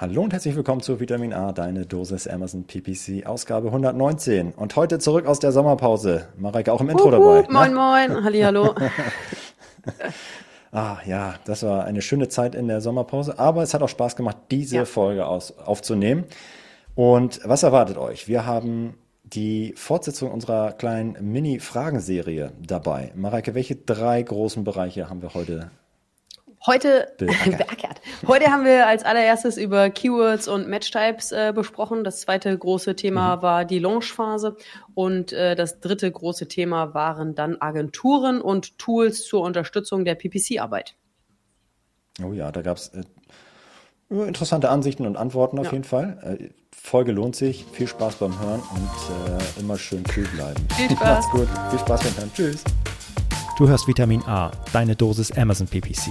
Hallo und herzlich willkommen zu Vitamin A, deine Dosis Amazon PPC, Ausgabe 119. Und heute zurück aus der Sommerpause. Mareike auch im Intro Uhu, dabei. Moin, moin, hallihallo. Ah ja, das war eine schöne Zeit in der Sommerpause, aber es hat auch Spaß gemacht, diese Ja. Folge aus, aufzunehmen. Und was erwartet euch? Wir haben die Fortsetzung unserer kleinen Mini-Fragenserie dabei. Mareike, welche drei großen Bereiche haben wir heute? Heute, Beackert. Heute haben wir als allererstes über Keywords und Matchtypes äh, besprochen. Das zweite große Thema Mhm. war die Launchphase und äh, das dritte große Thema waren dann Agenturen und Tools zur Unterstützung der PPC-Arbeit. Oh ja, da gab es äh, interessante Ansichten und Antworten auf Ja. jeden Fall. Äh, Folge lohnt sich. Viel Spaß beim Hören und äh, immer schön kühl bleiben. Viel Spaß. Macht's gut. Viel Spaß beim Hören. Tschüss. Du hörst Vitamin A, deine Dosis Amazon PPC.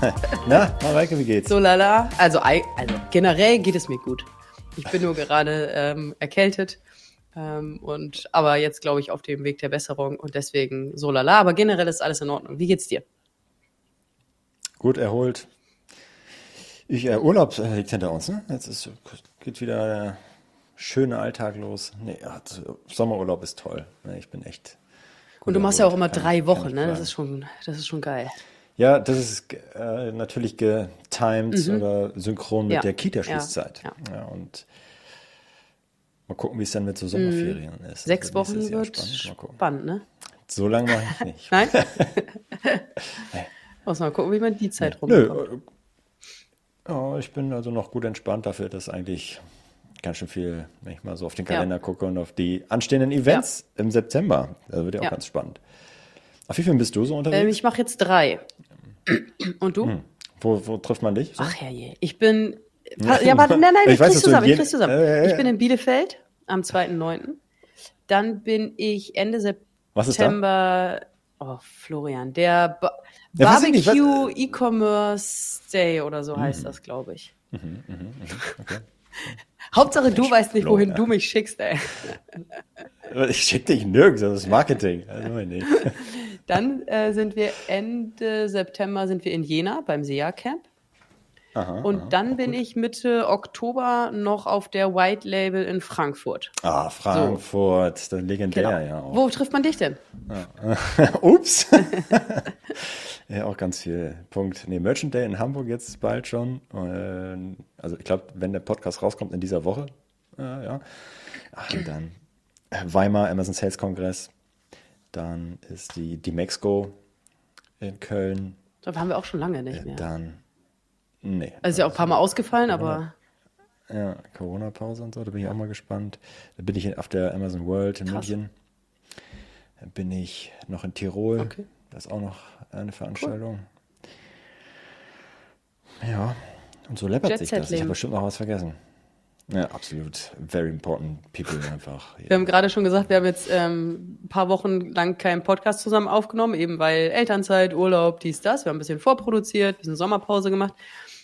Na, Mareike, wie geht's? So lala. Also, also generell geht es mir gut. Ich bin nur gerade ähm, erkältet. Ähm, und aber jetzt glaube ich auf dem Weg der Besserung und deswegen so lala. Aber generell ist alles in Ordnung. Wie geht's dir? Gut erholt. Ich, äh, Urlaub äh, liegt hinter uns, ne? Jetzt ist, geht wieder der schöne Alltag los. Nee, ja, Sommerurlaub ist toll. Ne, Ich bin echt. Und du machst ja auch erholt. immer drei Wochen, ne? Das ist schon, das ist schon geil. Ja, das ist äh, natürlich getimed oder synchron mit Mhm. Ja, der Kita-Schließzeit. ja, Ja, und mal gucken, wie es dann mit so Sommerferien ist. Mhm. Sechs wird Wochen wird spannend. Spannend, ne? So lange mache ich nicht. Nein? Muss mal gucken, wie man die Zeit rumbekommt. Nö, äh, ja, ich bin also noch gut entspannt dafür, dass eigentlich ganz schön viel, wenn ich mal so auf den Ja. Kalender gucke und auf die anstehenden Events im September. Das wird ja auch Ja. ganz spannend. Auf wie vielen bist du so unterwegs? Ähm, ich mache jetzt drei. Und du? wo, wo trifft man dich? So? Ach herrje, ich bin. Ja, warte, nein, nein, Ich ich, weiß, krieg's zusammen, ich krieg's zusammen. Äh, äh. Ich bin in Bielefeld am 2.9. Dann bin ich Ende Was ist? September. Oh, Florian, der ba Ja, Barbecue E-Commerce Day oder so Mhm. heißt das, glaube ich. Hauptsache, du weißt nicht, wohin du mich schickst, ey. Ich schicke dich nirgends, das ist Marketing. Also, nee. Dann äh, sind wir Ende September sind wir in Jena beim SEA Camp. Aha, Und aha. dann bin ich Mitte Oktober noch auf der White Label in Frankfurt. Ah, Frankfurt, das legendär, Genau. ja. Auch. Wo trifft man dich denn? Ups. ja, auch ganz viel. Punkt. Nee, Merchant Day in Hamburg jetzt bald schon. Also ich glaube, wenn der Podcast rauskommt in dieser Woche, äh, ja. Ach, dann äh, Weimar Amazon Sales Kongress. Dann ist die, die Mexco in Köln. Da waren wir auch schon lange nicht Äh, mehr. Dann, nee. Also ist ja auch ein paar Mal ausgefallen, aber Ja, Corona-Pause und so, da bin ich auch mal gespannt. Da bin ich auf der Amazon World in Krass. München. Da bin ich noch in Tirol. Okay. Das ist auch noch eine Veranstaltung. Ja, und so läppert sich das. Ich habe bestimmt noch was vergessen. Ja, absolut. Very important people einfach. wir haben gerade schon gesagt, wir haben jetzt ähm, ein paar Wochen lang keinen Podcast zusammen aufgenommen, eben weil Elternzeit, Urlaub, dies, das. Wir haben ein bisschen vorproduziert, ein bisschen Sommerpause gemacht.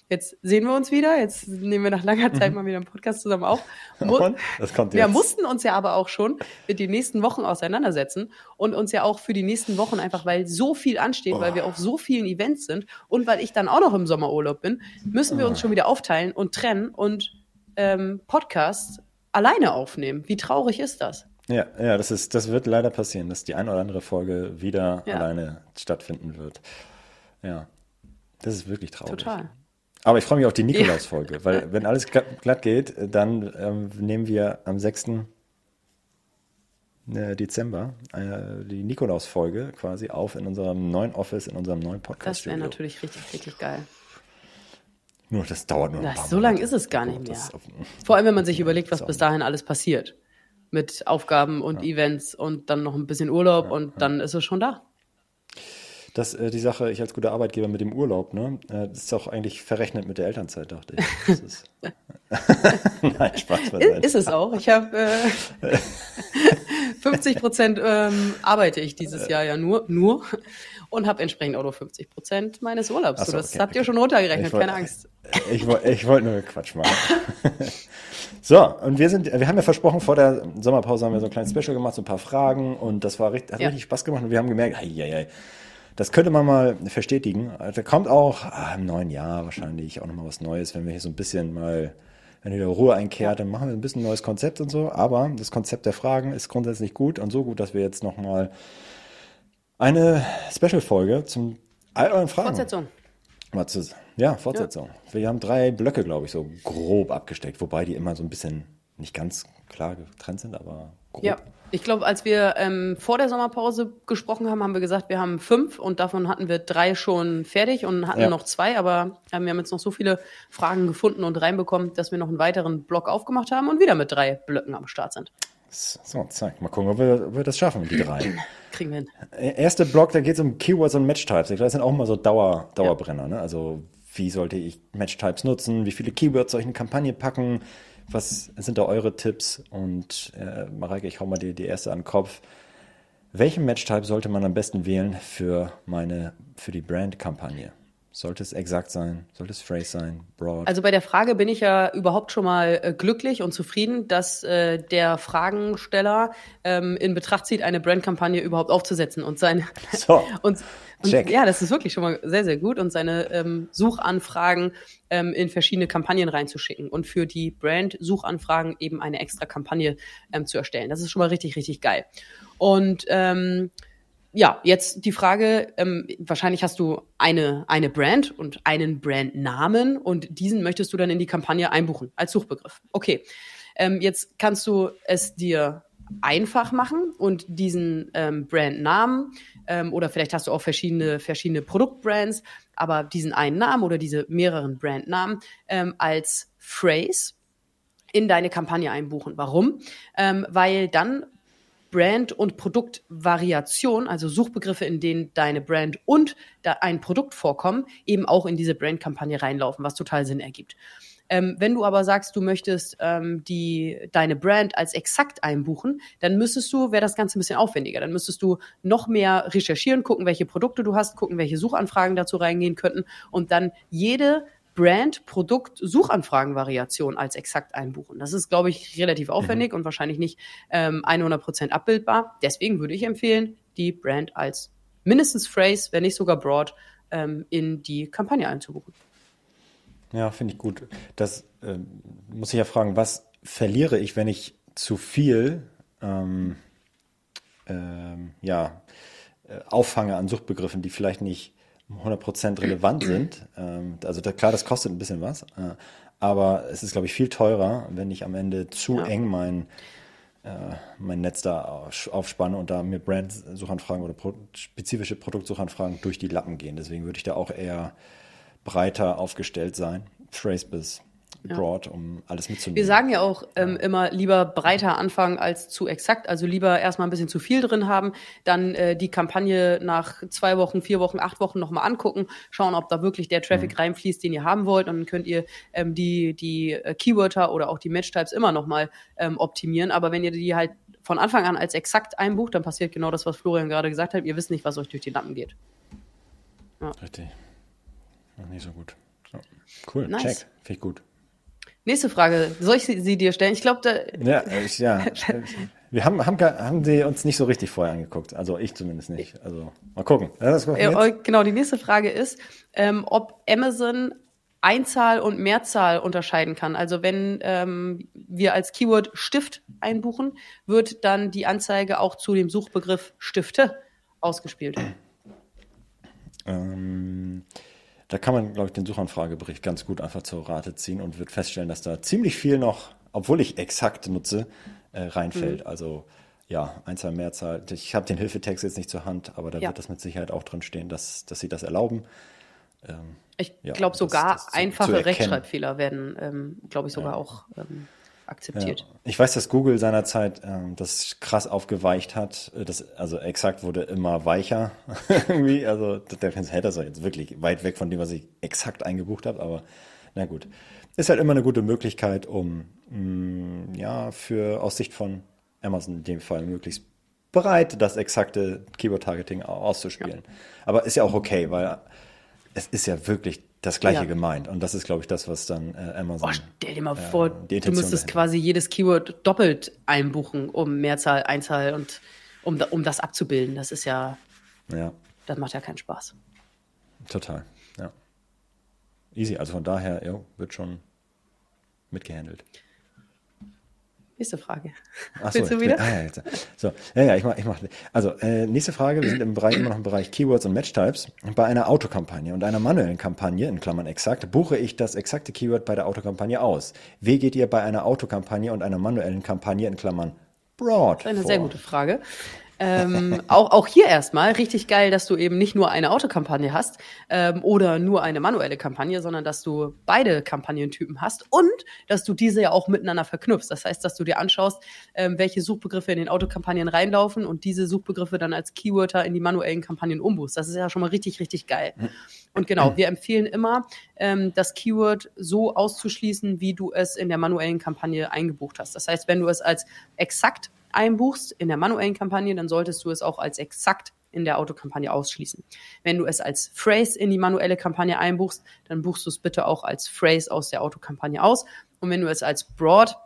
Jetzt sehen wir uns wieder. Jetzt nehmen wir nach langer Zeit mal wieder einen Podcast zusammen auf. Mhm. Und? Das kommt Wir jetzt. mussten uns ja aber auch schon mit den nächsten Wochen auseinandersetzen und uns ja auch für die nächsten Wochen einfach, weil so viel ansteht, weil wir auf so vielen Events sind und weil ich dann auch noch im Sommerurlaub bin, müssen wir uns schon wieder aufteilen und trennen und ähm, Podcasts alleine aufnehmen. Wie traurig ist das? Ja, ja, das ist, das wird leider passieren, dass die eine oder andere Folge wieder Ja. alleine stattfinden wird. Ja. Das ist wirklich traurig. Total. Aber ich freue mich auf die Nikolaus-Folge, weil wenn alles glatt, glatt geht, dann ähm, nehmen wir am 6. äh, Dezember äh, die Nikolaus-Folge quasi auf in unserem neuen Office, in unserem neuen Das wäre natürlich richtig, richtig geil. Nur, das dauert nur Das, so lang Monate. ist es gar nicht mehr. Das ist Vor allem, wenn man sich überlegt, was ist bis dahin alles passiert. Mit Aufgaben und Events und dann noch ein bisschen Urlaub und dann ist es schon da. dass äh, die Sache, ich als guter Arbeitgeber mit dem Urlaub, ne, äh, das ist auch eigentlich verrechnet mit der Elternzeit, dachte ich. Das ist Nein, Spaß beiseite. Ist es auch. Ich habe äh, 50 Prozent ähm, arbeite ich dieses Jahr ja nur, nur und habe entsprechend auch nur 50 Prozent meines Urlaubs. So, das okay, habt ihr schon runtergerechnet, wollt, keine Angst. Ich, ich wollte nur Quatsch machen. so, und wir sind, wir haben ja versprochen, vor der Sommerpause haben wir so ein kleines Special gemacht, so ein paar Fragen und das war richtig, hat ja. richtig Spaß gemacht und wir haben gemerkt, hei, hei, hei, das könnte man mal verstetigen. Da kommt auch ah, im neuen Jahr wahrscheinlich auch nochmal was Neues, wenn wir hier so ein bisschen mal wenn wieder Ruhe einkehrt, dann machen wir ein bisschen ein neues Konzept und so. Aber das Konzept der Fragen ist grundsätzlich gut und so gut, dass wir jetzt nochmal eine Special-Folge zum all euren Fragen. Fortsetzung. Ja, Fortsetzung. Ja. Wir haben drei Blöcke, glaube ich, so grob abgesteckt, wobei die immer so ein bisschen nicht ganz klar getrennt sind, aber grob. Ja, ich glaube, als wir ähm, vor der Sommerpause gesprochen haben, haben wir gesagt, wir haben fünf und davon hatten wir drei schon fertig und hatten ja. noch zwei, aber ähm, wir haben jetzt noch so viele Fragen gefunden und reinbekommen, dass wir noch einen weiteren Block aufgemacht haben und wieder mit drei Blöcken am Start sind. So, zack. Mal gucken, ob wir, ob wir das schaffen, die drei. Kriegen wir hin. Erste Block, da geht es um Keywords und Match-Types. Das sind auch mal so Dauer, Dauerbrenner. Ja. Ne? Also wie sollte ich Match-Types nutzen? Wie viele Keywords soll ich in eine Kampagne packen? Was sind da eure Tipps? Und äh, Mareike, ich hau mal die, die erste an den Kopf. Welchen Match-Type sollte man am besten wählen für meine, für die Brand-Kampagne? Sollte es exakt sein? Sollte es phrase sein? Broad? Also bei der Frage bin ich ja überhaupt schon mal äh, glücklich und zufrieden, dass äh, der Fragensteller ähm, in Betracht zieht, eine Brandkampagne überhaupt aufzusetzen und seine so, und, und ja, das ist wirklich schon mal sehr sehr gut und seine ähm, Suchanfragen ähm, in verschiedene Kampagnen reinzuschicken und für die Brand-Suchanfragen eben eine extra Kampagne ähm, zu erstellen. Das ist schon mal richtig richtig geil. Und ähm, ja, jetzt die Frage, ähm, wahrscheinlich hast du eine, eine Brand und einen Brandnamen und diesen möchtest du dann in die Kampagne einbuchen als Suchbegriff. Okay, ähm, jetzt kannst du es dir einfach machen und diesen ähm, Brandnamen ähm, oder vielleicht hast du auch verschiedene, verschiedene Produktbrands, aber diesen einen Namen oder diese mehreren Brandnamen ähm, als Phrase in deine Kampagne einbuchen. Warum? Ähm, weil dann Brand- und Produktvariation, also Suchbegriffe, in denen deine Brand und ein Produkt vorkommen, eben auch in diese Brand-Kampagne reinlaufen, was total Sinn ergibt. Ähm, wenn du aber sagst, du möchtest ähm, die, deine Brand als exakt einbuchen, dann müsstest du, wäre das Ganze ein bisschen aufwendiger. Dann müsstest du noch mehr recherchieren, gucken, welche Produkte du hast, gucken, welche Suchanfragen dazu reingehen könnten und dann jede Brand, Produkt, Suchanfragenvariation als exakt einbuchen. Das ist, glaube ich, relativ aufwendig mhm. und wahrscheinlich nicht ähm, 100% abbildbar. Deswegen würde ich empfehlen, die Brand als mindestens Phrase, wenn nicht sogar Broad, ähm, in die Kampagne einzubuchen. Ja, finde ich gut. Das äh, muss ich ja fragen, was verliere ich, wenn ich zu viel ähm, ähm, ja, äh, auffange an Suchbegriffen, die vielleicht nicht 100% relevant sind. Ähm, also da, klar, das kostet ein bisschen was, äh, aber es ist, glaube ich, viel teurer, wenn ich am Ende zu ja. eng mein, äh, mein Netz da aufspanne und da mir Brand-Suchanfragen oder spezifische Produktsuchanfragen durch die Lappen gehen. Deswegen würde ich da auch eher breiter aufgestellt sein. Phrase bis broad, um alles mitzunehmen. Wir sagen ja auch ähm, immer lieber breiter anfangen als zu exakt. Also lieber erstmal ein bisschen zu viel drin haben, dann äh, die Kampagne nach zwei Wochen, vier Wochen, acht Wochen nochmal angucken, schauen, ob da wirklich der Traffic mhm. reinfließt, den ihr haben wollt. Und dann könnt ihr ähm, die, die äh, Keywörter oder auch die Match-Types immer nochmal ähm, optimieren. Aber wenn ihr die halt von Anfang an als exakt einbucht, dann passiert genau das, was Florian gerade gesagt hat. Ihr wisst nicht, was euch durch die Lampen geht. Ja. Richtig. Noch nicht so gut. So. Cool, nice. check. Finde ich gut. Nächste Frage. Soll ich sie dir stellen? Ich glaube, da. Ja, ich, ja. Wir haben, haben, haben die uns nicht so richtig vorher angeguckt. Also ich zumindest nicht. Also mal gucken. Ja, genau, die nächste Frage ist, ähm, ob Amazon Einzahl und Mehrzahl unterscheiden kann. Also wenn ähm, wir als Keyword Stift einbuchen, wird dann die Anzeige auch zu dem Suchbegriff Stifte ausgespielt. Ähm, da kann man, glaube ich, den Suchanfragebericht ganz gut einfach zur Rate ziehen und wird feststellen, dass da ziemlich viel noch, obwohl ich exakt nutze, äh, reinfällt. Mhm. Also ja, Einzahl, Mehrzahl. Ich habe den Hilfetext jetzt nicht zur Hand, aber da ja. wird das mit Sicherheit auch drin stehen, dass, dass sie das erlauben. Ähm, ich ja, glaube sogar das, das einfache zu, zu Rechtschreibfehler werden, ähm, glaube ich, sogar ja. auch ähm, akzeptiert. Ja. Ich weiß, dass Google seinerzeit ähm, das krass aufgeweicht hat. Das, also exakt wurde immer weicher irgendwie. Also der hätte das jetzt wirklich weit weg von dem, was ich exakt eingebucht habe. Aber na gut, ist halt immer eine gute Möglichkeit, um mh, mm, ja für aus Sicht von Amazon in dem Fall möglichst bereit, das exakte Keyword-Targeting auszuspielen. Ja. Aber ist ja auch okay, weil es ist ja wirklich das Gleiche ja. gemeint. Und das ist, glaube ich, das, was dann äh, Amazon. Oh, stell dir mal äh, vor, du müsstest dahinter. quasi jedes Keyword doppelt einbuchen, um Mehrzahl, Einzahl und um, um das abzubilden. Das ist ja. Ja. Das macht ja keinen Spaß. Total, ja. Easy. Also von daher, ja, wird schon mitgehandelt. Nächste Frage. Ach so, Willst du wieder? Ah, ja. So, ja, ja, ich mache. Ich mach, also, äh, nächste Frage. Wir sind im Bereich, immer noch im Bereich Keywords und Matchtypes. Bei einer Autokampagne und einer manuellen Kampagne, in Klammern exakt, buche ich das exakte Keyword bei der Autokampagne aus. Wie geht ihr bei einer Autokampagne und einer manuellen Kampagne, in Klammern broad? Das ist eine vor? sehr gute Frage. Ähm, auch, auch hier erstmal richtig geil, dass du eben nicht nur eine Autokampagne hast ähm, oder nur eine manuelle Kampagne, sondern dass du beide Kampagnentypen hast und dass du diese ja auch miteinander verknüpfst. Das heißt, dass du dir anschaust, ähm, welche Suchbegriffe in den Autokampagnen reinlaufen und diese Suchbegriffe dann als Keyworder in die manuellen Kampagnen umbuchst. Das ist ja schon mal richtig, richtig geil. Und genau, wir empfehlen immer, ähm, das Keyword so auszuschließen, wie du es in der manuellen Kampagne eingebucht hast. Das heißt, wenn du es als exakt einbuchst in der manuellen Kampagne, dann solltest du es auch als exakt in der Autokampagne ausschließen. Wenn du es als Phrase in die manuelle Kampagne einbuchst, dann buchst du es bitte auch als Phrase aus der Autokampagne aus. Und wenn du es als Broad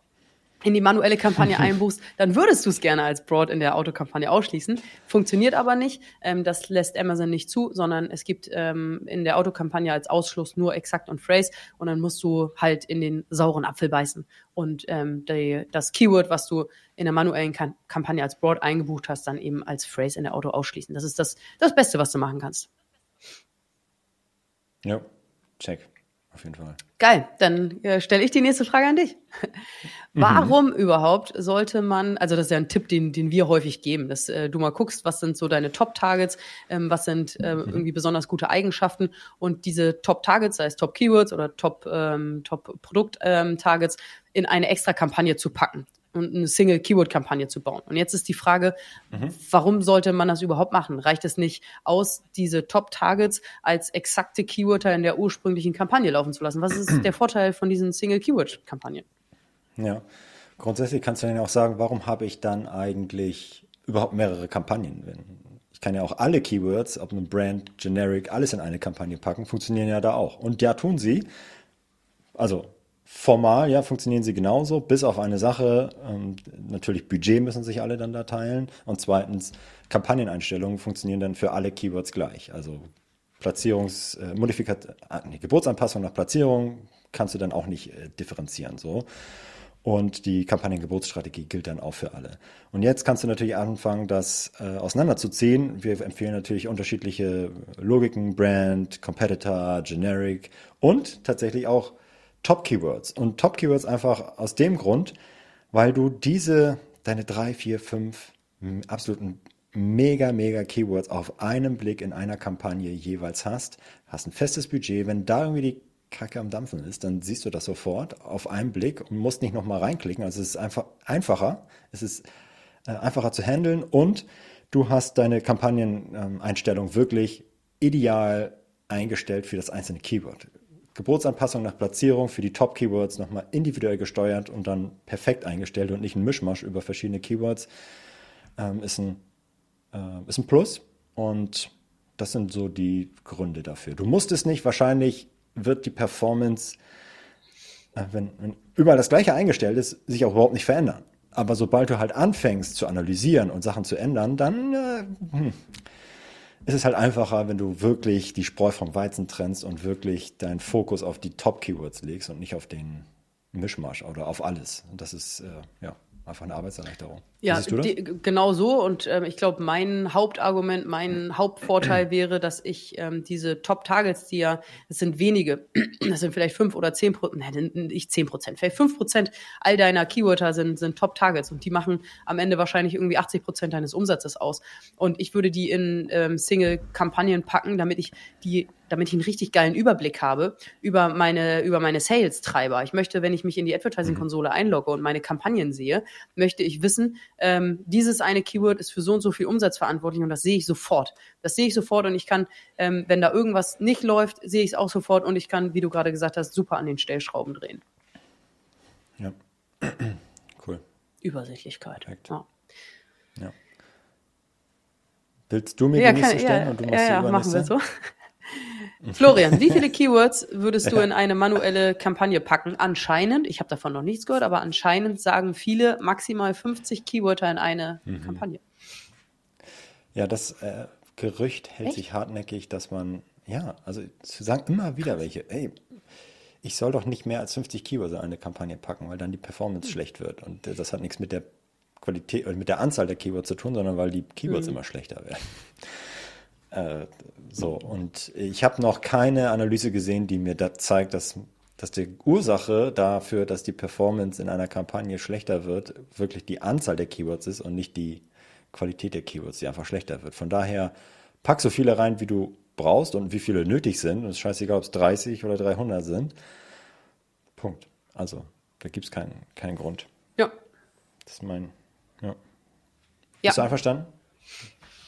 in die manuelle Kampagne einbuchst, dann würdest du es gerne als Broad in der Autokampagne ausschließen. Funktioniert aber nicht. Ähm, das lässt Amazon nicht zu, sondern es gibt ähm, in der Autokampagne als Ausschluss nur exakt und phrase und dann musst du halt in den sauren Apfel beißen und ähm, die, das Keyword, was du in der manuellen Kam Kampagne als Broad eingebucht hast, dann eben als Phrase in der Auto ausschließen. Das ist das, das Beste, was du machen kannst. Ja, check auf jeden Fall. Geil, dann äh, stelle ich die nächste Frage an dich. Warum mhm. überhaupt sollte man, also das ist ja ein Tipp, den, den wir häufig geben, dass äh, du mal guckst, was sind so deine Top-Targets, ähm, was sind äh, mhm. irgendwie besonders gute Eigenschaften und diese Top-Targets, sei es Top-Keywords oder Top-Produkt-Targets, ähm, ähm, in eine extra Kampagne zu packen und eine Single-Keyword-Kampagne zu bauen. Und jetzt ist die Frage, mhm. warum sollte man das überhaupt machen? Reicht es nicht aus, diese Top-Targets als exakte Keywörter in der ursprünglichen Kampagne laufen zu lassen? Was ist der Vorteil von diesen Single-Keyword-Kampagnen? Ja, grundsätzlich kannst du dann auch sagen, warum habe ich dann eigentlich überhaupt mehrere Kampagnen? Ich kann ja auch alle Keywords, ob ein Brand, Generic, alles in eine Kampagne packen, funktionieren ja da auch. Und ja, tun sie. Also Formal, ja, funktionieren sie genauso, bis auf eine Sache. Ähm, natürlich Budget müssen sich alle dann da teilen. Und zweitens, Kampagneneinstellungen funktionieren dann für alle Keywords gleich. Also Platzierungs, äh, Modifikat, äh, nee, Geburtsanpassung nach Platzierung kannst du dann auch nicht äh, differenzieren, so. Und die Kampagnengeburtsstrategie gilt dann auch für alle. Und jetzt kannst du natürlich anfangen, das äh, auseinanderzuziehen. Wir empfehlen natürlich unterschiedliche Logiken, Brand, Competitor, Generic und tatsächlich auch Top-Keywords. Und Top-Keywords einfach aus dem Grund, weil du diese, deine drei, vier, fünf absoluten mega, mega Keywords auf einen Blick in einer Kampagne jeweils hast, hast ein festes Budget. Wenn da irgendwie die Kacke am Dampfen ist, dann siehst du das sofort auf einen Blick und musst nicht nochmal reinklicken. Also es ist einfach einfacher. Es ist äh, einfacher zu handeln und du hast deine Kampagneneinstellung wirklich ideal eingestellt für das einzelne Keyword. Geburtsanpassung nach Platzierung für die Top-Keywords nochmal individuell gesteuert und dann perfekt eingestellt und nicht ein Mischmasch über verschiedene Keywords, ähm, ist, ein, äh, ist ein Plus. Und das sind so die Gründe dafür. Du musst es nicht, wahrscheinlich wird die Performance, äh, wenn, wenn überall das gleiche eingestellt ist, sich auch überhaupt nicht verändern. Aber sobald du halt anfängst zu analysieren und Sachen zu ändern, dann äh, hm, ist es halt einfacher, wenn du wirklich die Spreu vom Weizen trennst und wirklich deinen Fokus auf die Top-Keywords legst und nicht auf den Mischmasch oder auf alles. Und das ist, äh, ja, einfach eine Arbeitserleichterung. Ja, die, genau so. Und ähm, ich glaube, mein Hauptargument, mein Hauptvorteil wäre, dass ich ähm, diese Top-Targets, die ja, das sind wenige, das sind vielleicht fünf oder zehn Prozent, nein, nicht zehn Prozent, vielleicht fünf Prozent all deiner Keywörter sind, sind Top-Targets und die machen am Ende wahrscheinlich irgendwie 80 Prozent deines Umsatzes aus. Und ich würde die in ähm, Single-Kampagnen packen, damit ich die damit ich einen richtig geilen Überblick habe über meine, über meine Sales-Treiber. Ich möchte, wenn ich mich in die Advertising-Konsole einlogge und meine Kampagnen sehe, möchte ich wissen, ähm, dieses eine Keyword ist für so und so viel Umsatz verantwortlich und das sehe ich sofort. Das sehe ich sofort und ich kann, ähm, wenn da irgendwas nicht läuft, sehe ich es auch sofort und ich kann, wie du gerade gesagt hast, super an den Stellschrauben drehen. Ja. cool. Übersichtlichkeit. Ja. ja. Willst du mir ja, die nächste kann, stellen ja, und du musst ja, ja, machen wir so. Florian, wie viele Keywords würdest du in eine manuelle Kampagne packen? Anscheinend, ich habe davon noch nichts gehört, aber anscheinend sagen viele maximal 50 Keywörter in eine mhm. Kampagne. Ja, das äh, Gerücht hält Echt? sich hartnäckig, dass man, ja, also zu sagen immer wieder welche, ey, ich soll doch nicht mehr als 50 Keywords in eine Kampagne packen, weil dann die Performance mhm. schlecht wird. Und äh, das hat nichts mit der Qualität, mit der Anzahl der Keywords zu tun, sondern weil die Keywords mhm. immer schlechter werden. Äh, so, und ich habe noch keine Analyse gesehen, die mir da zeigt, dass, dass die Ursache dafür, dass die Performance in einer Kampagne schlechter wird, wirklich die Anzahl der Keywords ist und nicht die Qualität der Keywords, die einfach schlechter wird. Von daher pack so viele rein, wie du brauchst und wie viele nötig sind. Und es ist scheißegal, ob es 30 oder 300 sind. Punkt. Also, da gibt es keinen, keinen Grund. Ja. Das ist mein, ja. ja. Bist du einverstanden?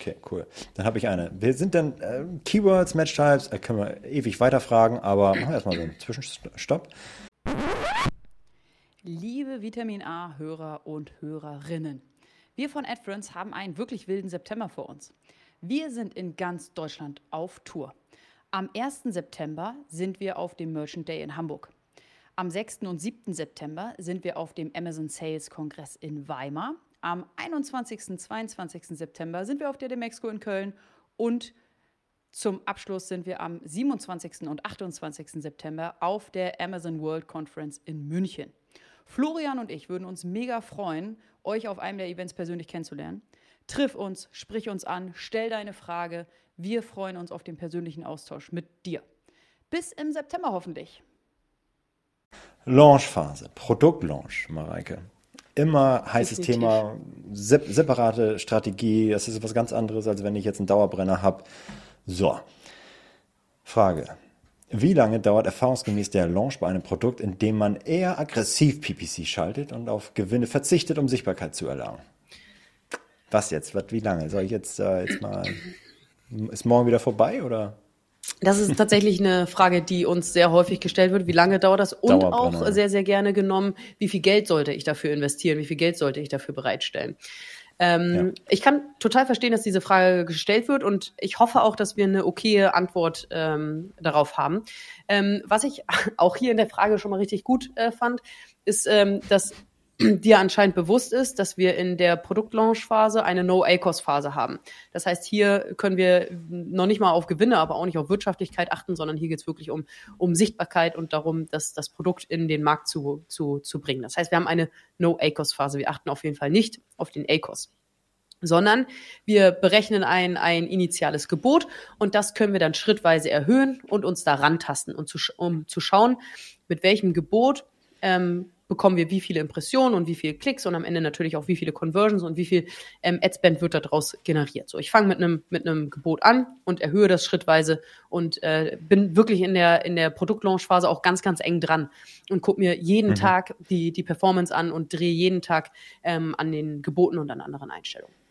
Okay, cool. Dann habe ich eine. Wir sind dann äh, Keywords, Match-Types, äh, können wir ewig weiterfragen, aber machen wir erstmal so einen Zwischenstopp. Liebe Vitamin A-Hörer und Hörerinnen, wir von AdFriends haben einen wirklich wilden September vor uns. Wir sind in ganz Deutschland auf Tour. Am 1. September sind wir auf dem Merchant Day in Hamburg. Am 6. und 7. September sind wir auf dem Amazon Sales Kongress in Weimar am 21. und 22. September sind wir auf der Demexco in Köln und zum Abschluss sind wir am 27. und 28. September auf der Amazon World Conference in München. Florian und ich würden uns mega freuen, euch auf einem der Events persönlich kennenzulernen. Triff uns, sprich uns an, stell deine Frage. Wir freuen uns auf den persönlichen Austausch mit dir. Bis im September hoffentlich. Launchphase, Produktlaunch, Mareike immer heißes Definitiv. Thema, sep separate Strategie, das ist was ganz anderes, als wenn ich jetzt einen Dauerbrenner habe. So, Frage. Wie lange dauert erfahrungsgemäß der Launch bei einem Produkt, in dem man eher aggressiv PPC schaltet und auf Gewinne verzichtet, um Sichtbarkeit zu erlangen? Was jetzt? Was, wie lange? Soll ich jetzt, äh, jetzt mal. Ist morgen wieder vorbei oder? Das ist tatsächlich eine Frage, die uns sehr häufig gestellt wird. Wie lange dauert das? Und auch sehr, sehr gerne genommen, wie viel Geld sollte ich dafür investieren? Wie viel Geld sollte ich dafür bereitstellen? Ähm, ja. Ich kann total verstehen, dass diese Frage gestellt wird und ich hoffe auch, dass wir eine okaye Antwort ähm, darauf haben. Ähm, was ich auch hier in der Frage schon mal richtig gut äh, fand, ist, ähm, dass dir anscheinend bewusst ist, dass wir in der Produktlaunch-Phase eine No-ACOS-Phase haben. Das heißt, hier können wir noch nicht mal auf Gewinne, aber auch nicht auf Wirtschaftlichkeit achten, sondern hier geht es wirklich um, um Sichtbarkeit und darum, dass das Produkt in den Markt zu, zu, zu bringen. Das heißt, wir haben eine No-ACOS-Phase. Wir achten auf jeden Fall nicht auf den ACOS sondern wir berechnen ein, ein initiales Gebot und das können wir dann schrittweise erhöhen und uns da rantasten und zu, um zu schauen, mit welchem Gebot ähm, bekommen wir wie viele Impressionen und wie viele Klicks und am Ende natürlich auch wie viele Conversions und wie viel ähm, Adspend wird daraus generiert. So, ich fange mit einem mit einem Gebot an und erhöhe das schrittweise und äh, bin wirklich in der in der Produktlaunchphase auch ganz ganz eng dran und gucke mir jeden mhm. Tag die die Performance an und drehe jeden Tag ähm, an den Geboten und an anderen Einstellungen.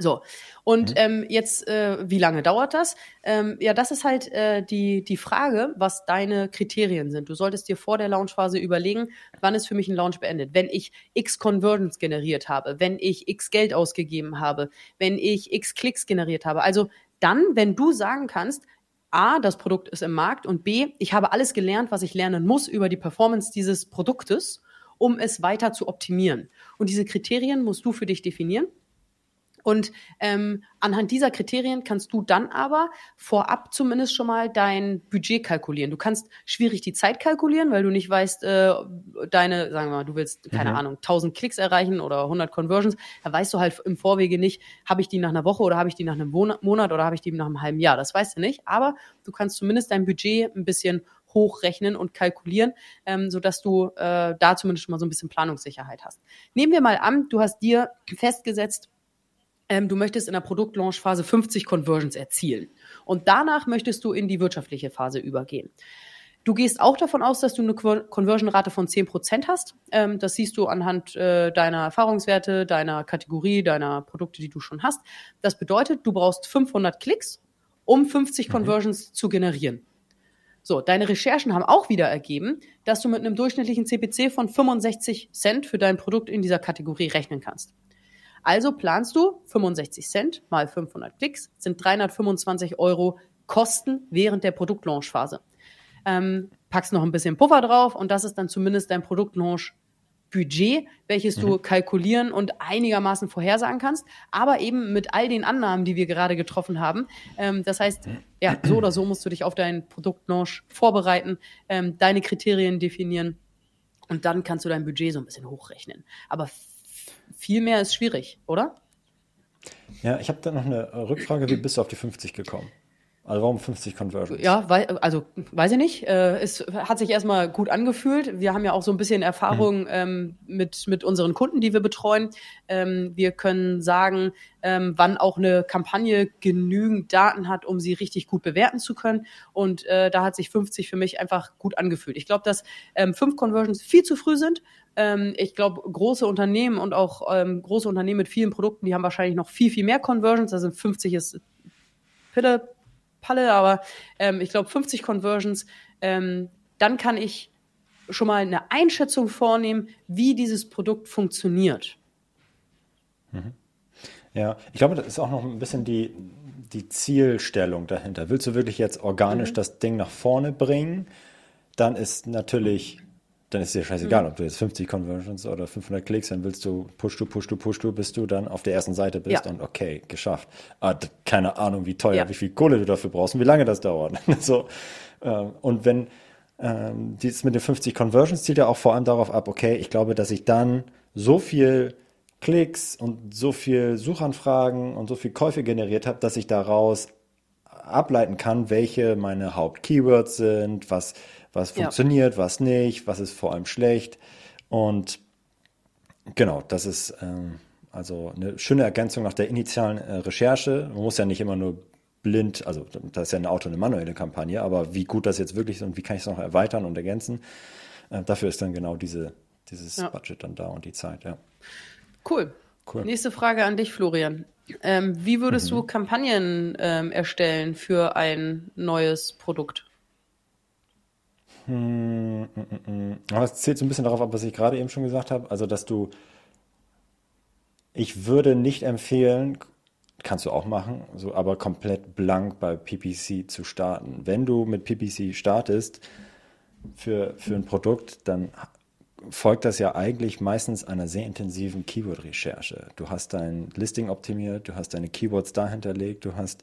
So, und mhm. ähm, jetzt, äh, wie lange dauert das? Ähm, ja, das ist halt äh, die, die Frage, was deine Kriterien sind. Du solltest dir vor der Launchphase überlegen, wann ist für mich ein Launch beendet. Wenn ich x Conversions generiert habe, wenn ich x Geld ausgegeben habe, wenn ich x Klicks generiert habe. Also dann, wenn du sagen kannst, A, das Produkt ist im Markt und B, ich habe alles gelernt, was ich lernen muss über die Performance dieses Produktes, um es weiter zu optimieren. Und diese Kriterien musst du für dich definieren. Und ähm, anhand dieser Kriterien kannst du dann aber vorab zumindest schon mal dein Budget kalkulieren. Du kannst schwierig die Zeit kalkulieren, weil du nicht weißt, äh, deine, sagen wir mal, du willst, keine mhm. Ahnung, 1000 Klicks erreichen oder 100 Conversions. Da weißt du halt im Vorwege nicht, habe ich die nach einer Woche oder habe ich die nach einem Monat oder habe ich die nach einem halben Jahr. Das weißt du nicht. Aber du kannst zumindest dein Budget ein bisschen hochrechnen und kalkulieren, ähm, sodass du äh, da zumindest schon mal so ein bisschen Planungssicherheit hast. Nehmen wir mal an, du hast dir festgesetzt, du möchtest in der Produktlaunchphase 50 Conversions erzielen. Und danach möchtest du in die wirtschaftliche Phase übergehen. Du gehst auch davon aus, dass du eine Conversion-Rate von 10% hast. Ähm, das siehst du anhand äh, deiner Erfahrungswerte, deiner Kategorie, deiner Produkte, die du schon hast. Das bedeutet, du brauchst 500 Klicks, um 50 mhm. Conversions zu generieren. So, deine Recherchen haben auch wieder ergeben, dass du mit einem durchschnittlichen CPC von 65 Cent für dein Produkt in dieser Kategorie rechnen kannst. Also planst du 65 Cent mal 500 Klicks sind 325 Euro Kosten während der Produktlaunchphase. Ähm, packst noch ein bisschen Puffer drauf und das ist dann zumindest dein Produktlaunch Budget, welches mhm. du kalkulieren und einigermaßen vorhersagen kannst, aber eben mit all den Annahmen, die wir gerade getroffen haben. Ähm, das heißt, ja, so oder so musst du dich auf deinen Produktlaunch vorbereiten, ähm, deine Kriterien definieren und dann kannst du dein Budget so ein bisschen hochrechnen. Aber viel mehr ist schwierig, oder? Ja, ich habe da noch eine Rückfrage. Wie bist du auf die 50 gekommen? Also warum 50 Conversions? Ja, weil, also weiß ich nicht. Äh, es hat sich erstmal gut angefühlt. Wir haben ja auch so ein bisschen Erfahrung mhm. ähm, mit, mit unseren Kunden, die wir betreuen. Ähm, wir können sagen, ähm, wann auch eine Kampagne genügend Daten hat, um sie richtig gut bewerten zu können. Und äh, da hat sich 50 für mich einfach gut angefühlt. Ich glaube, dass ähm, fünf Conversions viel zu früh sind. Ähm, ich glaube, große Unternehmen und auch ähm, große Unternehmen mit vielen Produkten, die haben wahrscheinlich noch viel, viel mehr Conversions. Also 50 ist Pille Palle, aber ähm, ich glaube 50 Conversions, ähm, dann kann ich schon mal eine Einschätzung vornehmen, wie dieses Produkt funktioniert. Mhm. Ja, ich glaube, das ist auch noch ein bisschen die, die Zielstellung dahinter. Willst du wirklich jetzt organisch mhm. das Ding nach vorne bringen, dann ist natürlich dann ist dir scheißegal, mhm. ob du jetzt 50 Conversions oder 500 Klicks, dann willst du, push du, push du, push du, bis du dann auf der ersten Seite bist ja. und okay, geschafft. Ah, keine Ahnung, wie teuer, ja. wie viel Kohle du dafür brauchst und wie lange das dauert. so, äh, und wenn ähm, dies mit den 50 Conversions zielt ja auch vor allem darauf ab, okay, ich glaube, dass ich dann so viel Klicks und so viel Suchanfragen und so viel Käufe generiert habe, dass ich daraus ableiten kann, welche meine Hauptkeywords sind, was was funktioniert, ja. was nicht, was ist vor allem schlecht. Und genau, das ist ähm, also eine schöne Ergänzung nach der initialen äh, Recherche. Man muss ja nicht immer nur blind, also das ist ja eine Auto- eine manuelle Kampagne, aber wie gut das jetzt wirklich ist und wie kann ich es noch erweitern und ergänzen, äh, dafür ist dann genau diese, dieses ja. Budget dann da und die Zeit, ja. Cool. cool. Nächste Frage an dich, Florian. Ähm, wie würdest mhm. du Kampagnen ähm, erstellen für ein neues Produkt? Hm, mm, mm, mm. Aber es zählt so ein bisschen darauf ab, was ich gerade eben schon gesagt habe. Also, dass du, ich würde nicht empfehlen, kannst du auch machen, so, aber komplett blank bei PPC zu starten. Wenn du mit PPC startest für, für ein Produkt, dann folgt das ja eigentlich meistens einer sehr intensiven Keyword-Recherche. Du hast dein Listing optimiert, du hast deine Keywords dahinterlegt, du hast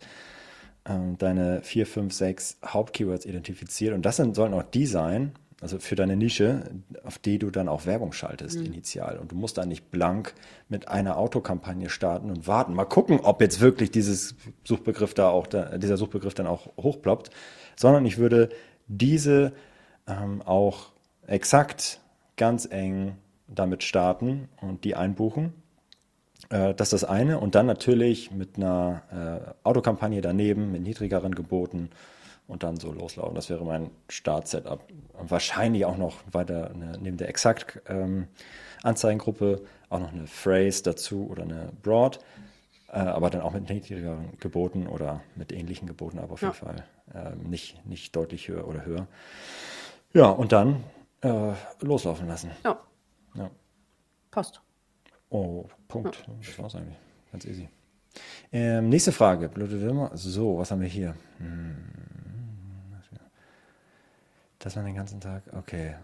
ähm, deine vier, fünf, sechs Hauptkeywords identifiziert. Und das sind, sollen auch die sein, also für deine Nische, auf die du dann auch Werbung schaltest mhm. initial. Und du musst da nicht blank mit einer Autokampagne starten und warten. Mal gucken, ob jetzt wirklich dieses Suchbegriff da auch, da, dieser Suchbegriff dann auch hochploppt, sondern ich würde diese ähm, auch exakt ganz eng damit starten und die einbuchen das ist das eine. Und dann natürlich mit einer äh, Autokampagne daneben, mit niedrigeren Geboten und dann so loslaufen. Das wäre mein Start-Setup. Wahrscheinlich auch noch weiter eine, neben der Exakt ähm, auch noch eine Phrase dazu oder eine Broad, äh, aber dann auch mit niedrigeren Geboten oder mit ähnlichen Geboten, aber auf ja. jeden Fall äh, nicht, nicht deutlich höher oder höher. Ja, und dann äh, loslaufen lassen. Ja. ja. Passt. Oh, Punkt. Ja. Das war's eigentlich. Ganz easy. Ähm, nächste Frage. Blöde Würmer. So, was haben wir hier? Hm. Dass man den ganzen Tag. Okay.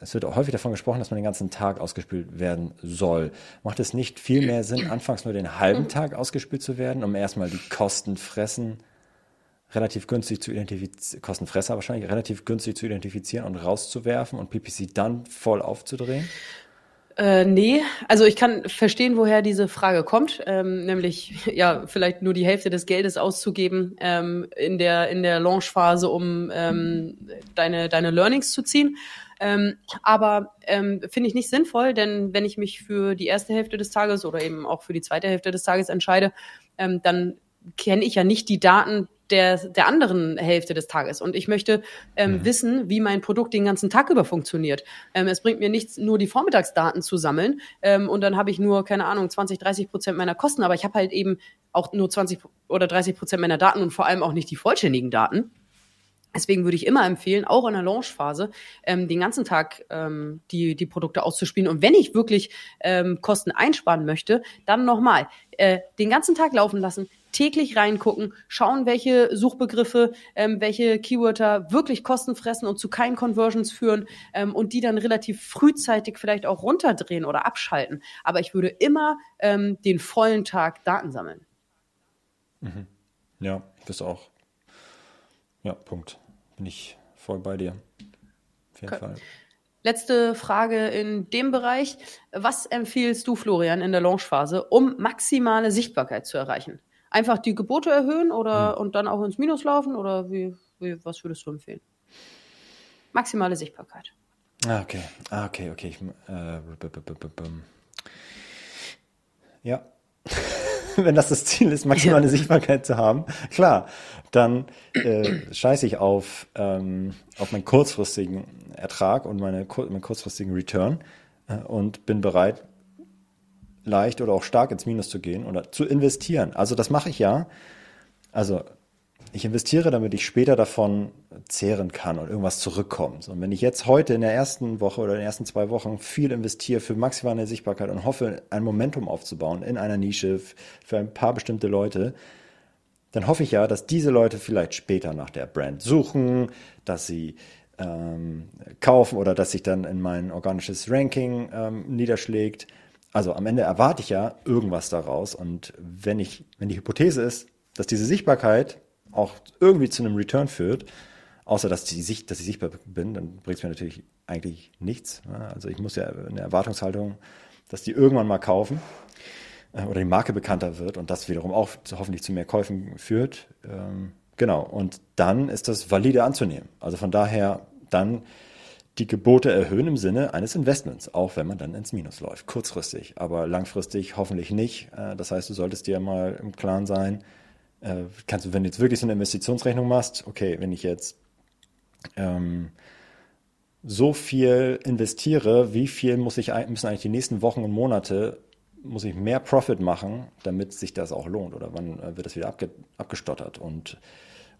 Es wird auch häufig davon gesprochen, dass man den ganzen Tag ausgespült werden soll. Macht es nicht viel mehr Sinn, anfangs nur den halben Tag ausgespült zu werden, um erstmal die Kosten fressen relativ günstig zu identifizieren, Kostenfresser wahrscheinlich, relativ günstig zu identifizieren und rauszuwerfen und PPC dann voll aufzudrehen? Äh, nee, also ich kann verstehen, woher diese Frage kommt, ähm, nämlich ja vielleicht nur die Hälfte des Geldes auszugeben ähm, in der in der Launchphase, um ähm, deine deine Learnings zu ziehen. Ähm, aber ähm, finde ich nicht sinnvoll, denn wenn ich mich für die erste Hälfte des Tages oder eben auch für die zweite Hälfte des Tages entscheide, ähm, dann kenne ich ja nicht die Daten der, der anderen Hälfte des Tages. Und ich möchte ähm, mhm. wissen, wie mein Produkt den ganzen Tag über funktioniert. Ähm, es bringt mir nichts, nur die Vormittagsdaten zu sammeln. Ähm, und dann habe ich nur, keine Ahnung, 20, 30 Prozent meiner Kosten. Aber ich habe halt eben auch nur 20 oder 30 Prozent meiner Daten und vor allem auch nicht die vollständigen Daten. Deswegen würde ich immer empfehlen, auch in der Launchphase, ähm, den ganzen Tag ähm, die, die Produkte auszuspielen. Und wenn ich wirklich ähm, Kosten einsparen möchte, dann nochmal äh, den ganzen Tag laufen lassen, täglich reingucken, schauen, welche Suchbegriffe, ähm, welche Keywörter wirklich Kosten fressen und zu keinen Conversions führen ähm, und die dann relativ frühzeitig vielleicht auch runterdrehen oder abschalten. Aber ich würde immer ähm, den vollen Tag Daten sammeln. Mhm. Ja, das auch. Ja, Punkt. Bin ich voll bei dir. Auf jeden okay. Fall. Letzte Frage in dem Bereich. Was empfiehlst du, Florian, in der Launchphase, um maximale Sichtbarkeit zu erreichen? Einfach die Gebote erhöhen oder hm. und dann auch ins Minus laufen oder wie, wie was würdest du empfehlen? Maximale Sichtbarkeit. Ah, okay. Ah, okay, okay. Ich, äh, ja. Wenn das das Ziel ist, maximale. Sichtbarkeit zu haben, klar, dann äh, scheiße ich auf, ähm, auf meinen kurzfristigen Ertrag und meine, meinen kurzfristigen Return äh, und bin bereit, leicht oder auch stark ins Minus zu gehen oder zu investieren. Also das mache ich ja. Also ich investiere, damit ich später davon zehren kann und irgendwas zurückkommt. Und wenn ich jetzt heute in der ersten Woche oder in den ersten zwei Wochen viel investiere für maximale Sichtbarkeit und hoffe, ein Momentum aufzubauen in einer Nische für ein paar bestimmte Leute, dann hoffe ich ja, dass diese Leute vielleicht später nach der Brand suchen, dass sie ähm, kaufen oder dass sich dann in mein organisches Ranking ähm, niederschlägt also am Ende erwarte ich ja irgendwas daraus. Und wenn ich, wenn die Hypothese ist, dass diese Sichtbarkeit auch irgendwie zu einem Return führt, außer dass, die Sicht, dass ich sichtbar bin, dann bringt es mir natürlich eigentlich nichts. Also ich muss ja eine Erwartungshaltung, dass die irgendwann mal kaufen äh, oder die Marke bekannter wird und das wiederum auch hoffentlich zu mehr Käufen führt. Ähm, genau. Und dann ist das valide anzunehmen. Also von daher dann die Gebote erhöhen im Sinne eines Investments, auch wenn man dann ins Minus läuft, kurzfristig, aber langfristig hoffentlich nicht. Äh, das heißt, du solltest dir mal im Klaren sein, äh, kannst du, wenn du jetzt wirklich so eine Investitionsrechnung machst, okay, wenn ich jetzt ähm, so viel investiere, wie viel muss ich, müssen eigentlich die nächsten Wochen und Monate, muss ich mehr Profit machen, damit sich das auch lohnt oder wann äh, wird das wieder abge, abgestottert und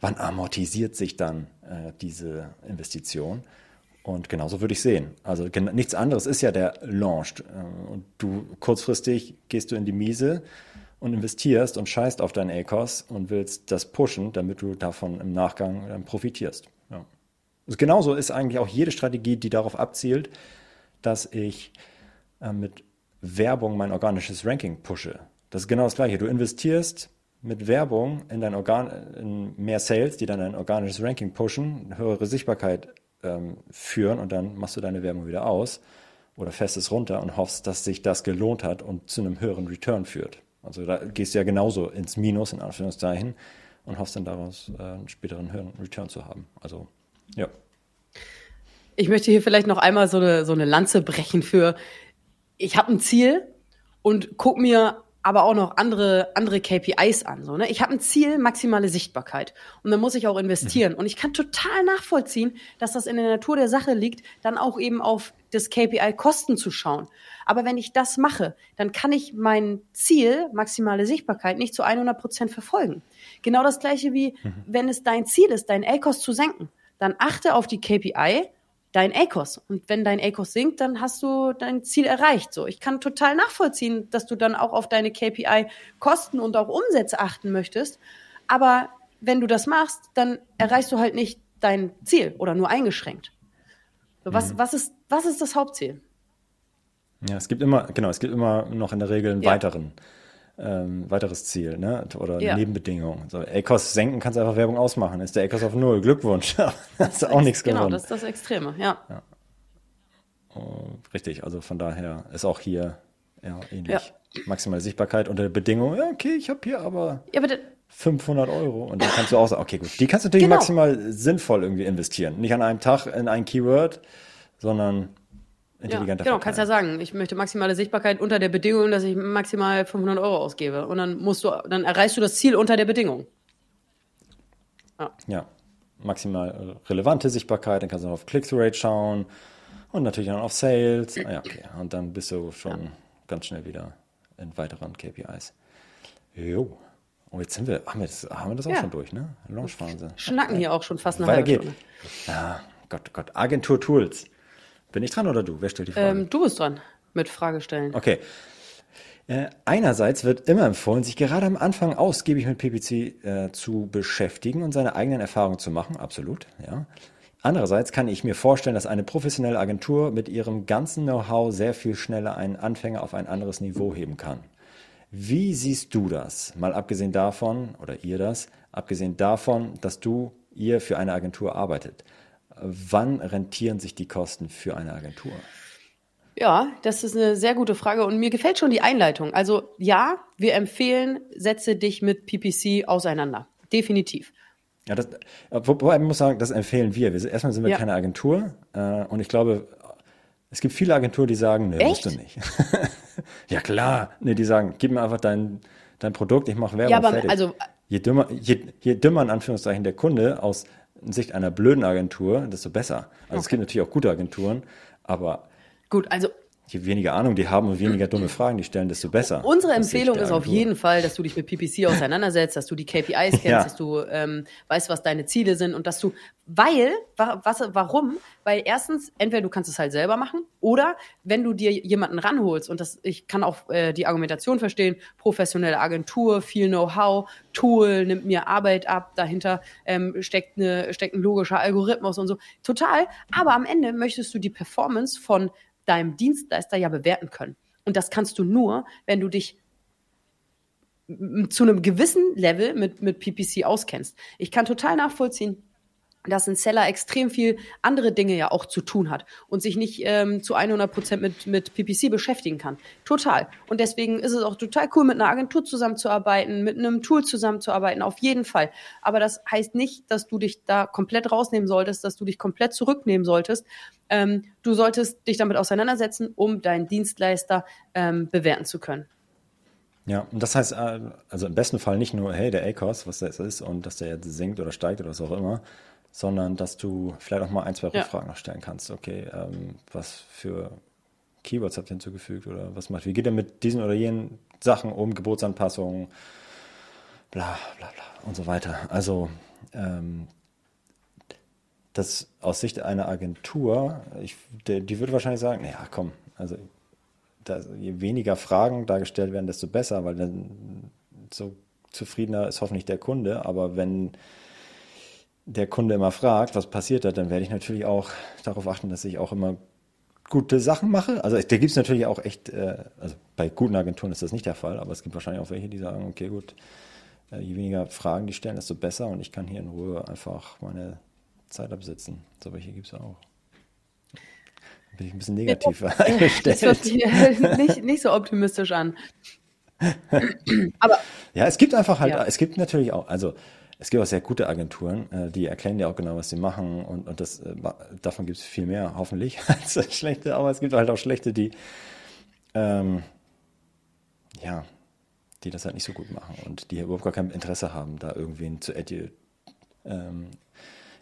wann amortisiert sich dann äh, diese Investition? Und genauso würde ich sehen. Also nichts anderes ist ja der Launch. Äh, und du kurzfristig gehst du in die Miese und investierst und scheißt auf deinen ACOS und willst das pushen, damit du davon im Nachgang dann profitierst. Ja. Also genauso ist eigentlich auch jede Strategie, die darauf abzielt, dass ich äh, mit Werbung mein organisches Ranking pushe. Das ist genau das Gleiche. Du investierst mit Werbung in dein Organ, in mehr Sales, die dann dein organisches Ranking pushen, höhere Sichtbarkeit ähm, führen und dann machst du deine Werbung wieder aus oder fährst es runter und hoffst, dass sich das gelohnt hat und zu einem höheren Return führt. Also da gehst du ja genauso ins Minus, in Anführungszeichen, und hoffst dann daraus äh, einen späteren höheren Return zu haben. Also, ja. Ich möchte hier vielleicht noch einmal so eine, so eine Lanze brechen für, ich habe ein Ziel und guck mir aber auch noch andere, andere KPIs an. So, ne? Ich habe ein Ziel, maximale Sichtbarkeit. Und dann muss ich auch investieren. Mhm. Und ich kann total nachvollziehen, dass das in der Natur der Sache liegt, dann auch eben auf das KPI Kosten zu schauen. Aber wenn ich das mache, dann kann ich mein Ziel, maximale Sichtbarkeit, nicht zu 100 Prozent verfolgen. Genau das gleiche wie, mhm. wenn es dein Ziel ist, deinen A-Kost zu senken. Dann achte auf die KPI dein ACOS. Und wenn dein ACOS sinkt, dann hast du dein Ziel erreicht. So, ich kann total nachvollziehen, dass du dann auch auf deine KPI Kosten und auch Umsätze achten möchtest. Aber wenn du das machst, dann erreichst du halt nicht dein Ziel oder nur eingeschränkt. So, was, mhm. was, ist, was ist das Hauptziel? Ja, es gibt immer, genau, es gibt immer noch in der Regel einen ja. weiteren ähm, weiteres Ziel, ne? Oder ja. Nebenbedingung. So, ACOS senken kannst du einfach Werbung ausmachen. Ist der ACOS auf Null. Glückwunsch. hast du auch nichts genau, gewonnen. Genau, das ist das Extreme, ja. ja. Oh, richtig, also von daher ist auch hier ja, ähnlich. Ja. Maximale Sichtbarkeit unter der Bedingung, ja, okay, ich habe hier aber, ja, aber 500 Euro. Und dann kannst du auch sagen, okay, gut, die kannst du natürlich genau. maximal sinnvoll irgendwie investieren. Nicht an einem Tag in ein Keyword, sondern intelligenter ja, Genau, kannst ja sagen, ich möchte maximale Sichtbarkeit unter der Bedingung, dass ich maximal 500 Euro ausgebe. Und dann musst du, dann erreichst du das Ziel unter der Bedingung. Ja. ja. Maximal relevante Sichtbarkeit, dann kannst du noch auf Click-Through-Rate schauen und natürlich dann auf Sales. Ah, ja, okay. Und dann bist du schon ja. ganz schnell wieder in weiteren KPIs. Jo. Oh, jetzt sind wir, haben wir das, haben wir das auch schon durch, ne? Launchphase. Schnacken hier auch schon fast eine Weiter halbe Stunde. Ja, Gott, Gott. Agentur Tools. Bin ich dran oder du? Wer stellt die Frage? Ähm, du bist dran mit Fragestellen. Okay. Äh, einerseits wird immer empfohlen, sich gerade am Anfang ausgiebig mit PPC äh, zu beschäftigen und seine eigenen Erfahrungen zu machen. Absolut, ja. Andererseits kann ich mir vorstellen, dass eine professionelle Agentur mit ihrem ganzen Know-how sehr viel schneller einen Anfänger auf ein anderes Niveau heben kann. Wie siehst du das? Mal abgesehen davon, oder ihr das, abgesehen davon, dass du, ihr für eine Agentur arbeitet. Wann rentieren sich die Kosten für eine Agentur? Ja, das ist eine sehr gute Frage und mir gefällt schon die Einleitung. Also ja, wir empfehlen, setze dich mit PPC auseinander. Definitiv. Ja, das, wobei man muss sagen, das empfehlen wir. wir erstmal sind wir ja. keine Agentur äh, und ich glaube, es gibt viele Agenturen, die sagen, ne, musst du nicht. ja klar, nee, die sagen, gib mir einfach dein, dein Produkt, ich mache Werbung ja, aber fertig. Also, je dümmer, je, je dümmer in Anführungszeichen der Kunde aus Sicht einer blöden Agentur, desto besser. Also okay. es gibt natürlich auch gute Agenturen, aber gut, also je weniger Ahnung die haben und weniger dumme Fragen die stellen, desto besser. Unsere Empfehlung ist auf jeden Fall, dass du dich mit PPC auseinandersetzt, dass du die KPIs kennst, ja. dass du ähm, weißt, was deine Ziele sind und dass du, weil, was, warum? Weil erstens, entweder du kannst es halt selber machen oder wenn du dir jemanden ranholst und das, ich kann auch äh, die Argumentation verstehen, professionelle Agentur, viel Know-how, Tool, nimmt mir Arbeit ab, dahinter ähm, steckt, eine, steckt ein logischer Algorithmus und so. Total. Aber am Ende möchtest du die Performance von deinem Dienstleister ja bewerten können. Und das kannst du nur, wenn du dich zu einem gewissen Level mit, mit PPC auskennst. Ich kann total nachvollziehen, dass ein Seller extrem viel andere Dinge ja auch zu tun hat und sich nicht ähm, zu 100 Prozent mit, mit PPC beschäftigen kann. Total. Und deswegen ist es auch total cool, mit einer Agentur zusammenzuarbeiten, mit einem Tool zusammenzuarbeiten, auf jeden Fall. Aber das heißt nicht, dass du dich da komplett rausnehmen solltest, dass du dich komplett zurücknehmen solltest. Ähm, du solltest dich damit auseinandersetzen, um deinen Dienstleister ähm, bewerten zu können. Ja, und das heißt, äh, also im besten Fall nicht nur, hey, der ACOS, was das ist und dass der jetzt sinkt oder steigt oder was auch immer, sondern dass du vielleicht auch mal ein, zwei ja. Rückfragen noch stellen kannst. Okay, ähm, was für Keywords habt ihr hinzugefügt oder was macht? Wie geht ihr mit diesen oder jenen Sachen um, Geburtsanpassungen, bla bla bla und so weiter. Also ähm, das aus Sicht einer Agentur, ich, die, die würde wahrscheinlich sagen, ja komm, also da, je weniger Fragen dargestellt werden, desto besser, weil dann so zufriedener ist hoffentlich der Kunde. Aber wenn der Kunde immer fragt, was passiert da, dann werde ich natürlich auch darauf achten, dass ich auch immer gute Sachen mache. Also da gibt es natürlich auch echt, äh, also bei guten Agenturen ist das nicht der Fall, aber es gibt wahrscheinlich auch welche, die sagen, okay, gut, äh, je weniger Fragen die stellen, desto besser und ich kann hier in Ruhe einfach meine Zeit absitzen. So welche gibt es auch. Bin ich ein bisschen negativ eingestellt. Das hört sich nicht, nicht so optimistisch an. aber ja, es gibt einfach halt, ja. es gibt natürlich auch, also es gibt auch sehr gute Agenturen, äh, die erklären dir auch genau, was sie machen und, und das, äh, davon gibt es viel mehr, hoffentlich, als schlechte, aber es gibt halt auch schlechte, die ähm, ja, die das halt nicht so gut machen und die überhaupt gar kein Interesse haben, da irgendwen zu edu ähm,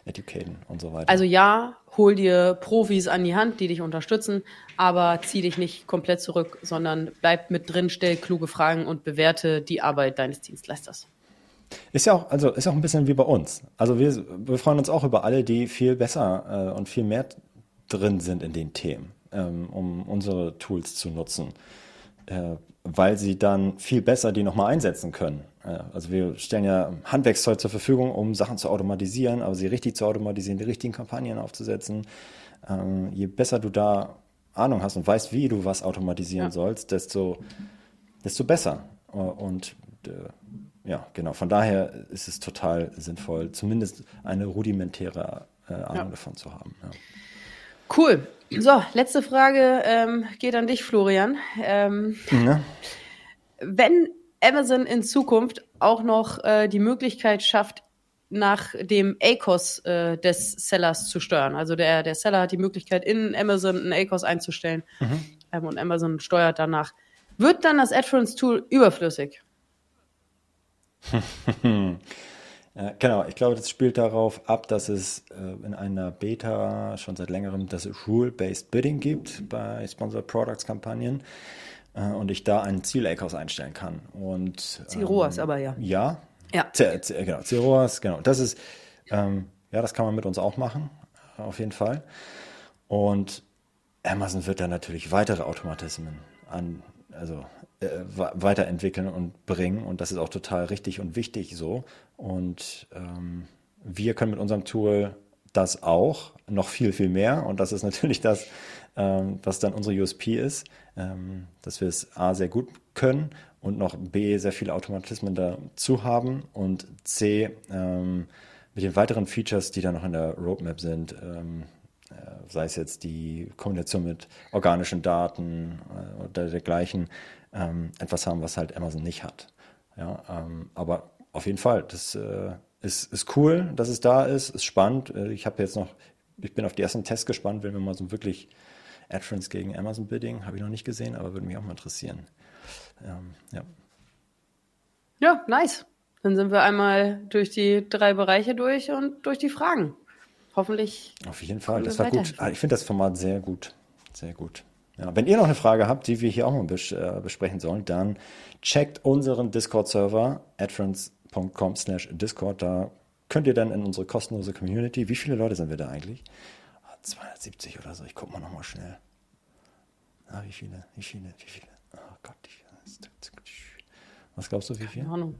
educaten und so weiter. Also ja, hol dir Profis an die Hand, die dich unterstützen, aber zieh dich nicht komplett zurück, sondern bleib mit drin, stell kluge Fragen und bewerte die Arbeit deines Dienstleisters. Ist ja auch, also ist auch ein bisschen wie bei uns. Also wir, wir freuen uns auch über alle, die viel besser äh, und viel mehr drin sind in den Themen, ähm, um unsere Tools zu nutzen, äh, weil sie dann viel besser die nochmal einsetzen können. Äh, also wir stellen ja Handwerkszeug zur Verfügung, um Sachen zu automatisieren, aber sie richtig zu automatisieren, die richtigen Kampagnen aufzusetzen. Ähm, je besser du da Ahnung hast und weißt, wie du was automatisieren ja. sollst, desto, desto besser. Äh, und äh, ja, genau. Von daher ist es total sinnvoll, zumindest eine rudimentäre äh, Ahnung ja. davon zu haben. Ja. Cool. So, letzte Frage ähm, geht an dich, Florian. Ähm, ja. Wenn Amazon in Zukunft auch noch äh, die Möglichkeit schafft, nach dem ACOS äh, des Sellers zu steuern. Also der, der Seller hat die Möglichkeit, in Amazon ein ACOS einzustellen mhm. ähm, und Amazon steuert danach. Wird dann das Adference-Tool überflüssig? Äh, genau, ich glaube, das spielt darauf ab, dass es äh, in einer Beta schon seit längerem das Rule-Based Bidding gibt bei Sponsored Products Kampagnen äh, und ich da ein Ziel-ACOS einstellen kann. Und, Zielroas ähm, aber ja. Ja, ja. Z, Z, genau, Zeroas, genau. Das ist, ähm, ja, das kann man mit uns auch machen, auf jeden Fall. Und Amazon wird da natürlich weitere Automatismen an, also äh, weiterentwickeln und bringen. Und das ist auch total richtig und wichtig so. Und ähm, wir können mit unserem Tool das auch, noch viel, viel mehr. Und das ist natürlich das, ähm, was dann unsere USP ist, ähm, dass wir es A sehr gut können und noch B, sehr viele Automatismen dazu haben und C, ähm, mit den weiteren Features, die da noch in der Roadmap sind, ähm, äh, sei es jetzt die Kombination mit organischen Daten äh, oder dergleichen, ähm, etwas haben, was halt Amazon nicht hat. Ja, ähm, aber auf jeden Fall, das äh, ist, ist cool, dass es da ist, ist spannend. Äh, ich habe jetzt noch, ich bin auf die ersten Tests gespannt, wenn wir mal so wirklich AdFriends gegen Amazon Bidding, habe ich noch nicht gesehen, aber würde mich auch mal interessieren. Ähm, ja. Ja, nice. Dann sind wir einmal durch die drei Bereiche durch und durch die Fragen. Hoffentlich. Auf jeden Fall. Das war gut. Ah, ich finde das Format sehr gut. Sehr gut. Ja, wenn ihr noch eine Frage habt, die wir hier auch mal bes äh, besprechen sollen, dann checkt unseren Discord-Server adfriends.com slash Discord. Da könnt ihr dann in unsere kostenlose Community. Wie viele Leute sind wir da eigentlich? 270 ah, oder so. Ich gucke mal nochmal schnell. Ah, wie viele? Wie viele? Wie viele? Oh Gott, ich was glaubst du, wie viel? Keine Ahnung.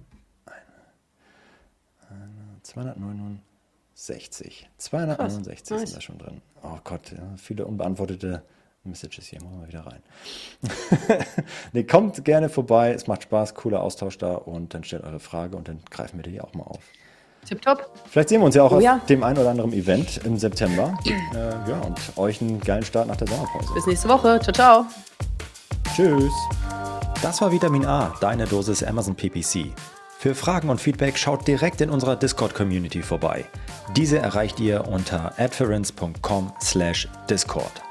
269. 269 Krass, sind da schon drin. Oh Gott, ja, viele unbeantwortete Messages hier, machen wir wieder rein. nee, kommt gerne vorbei, es macht Spaß, cooler Austausch da und dann stellt eure Frage und dann greifen wir die auch mal auf. Tipptopp. Vielleicht sehen wir uns ja auch oh, auf ja. dem einen oder anderen Event im September. äh, ja, und euch einen geilen Start nach der Sommerpause. Bis nächste Woche. Ciao, ciao. Tschüss. Das war Vitamin A, deine Dosis Amazon PPC. Für Fragen und Feedback schaut direkt in unserer Discord-Community vorbei. Diese erreicht ihr unter adference.com/discord.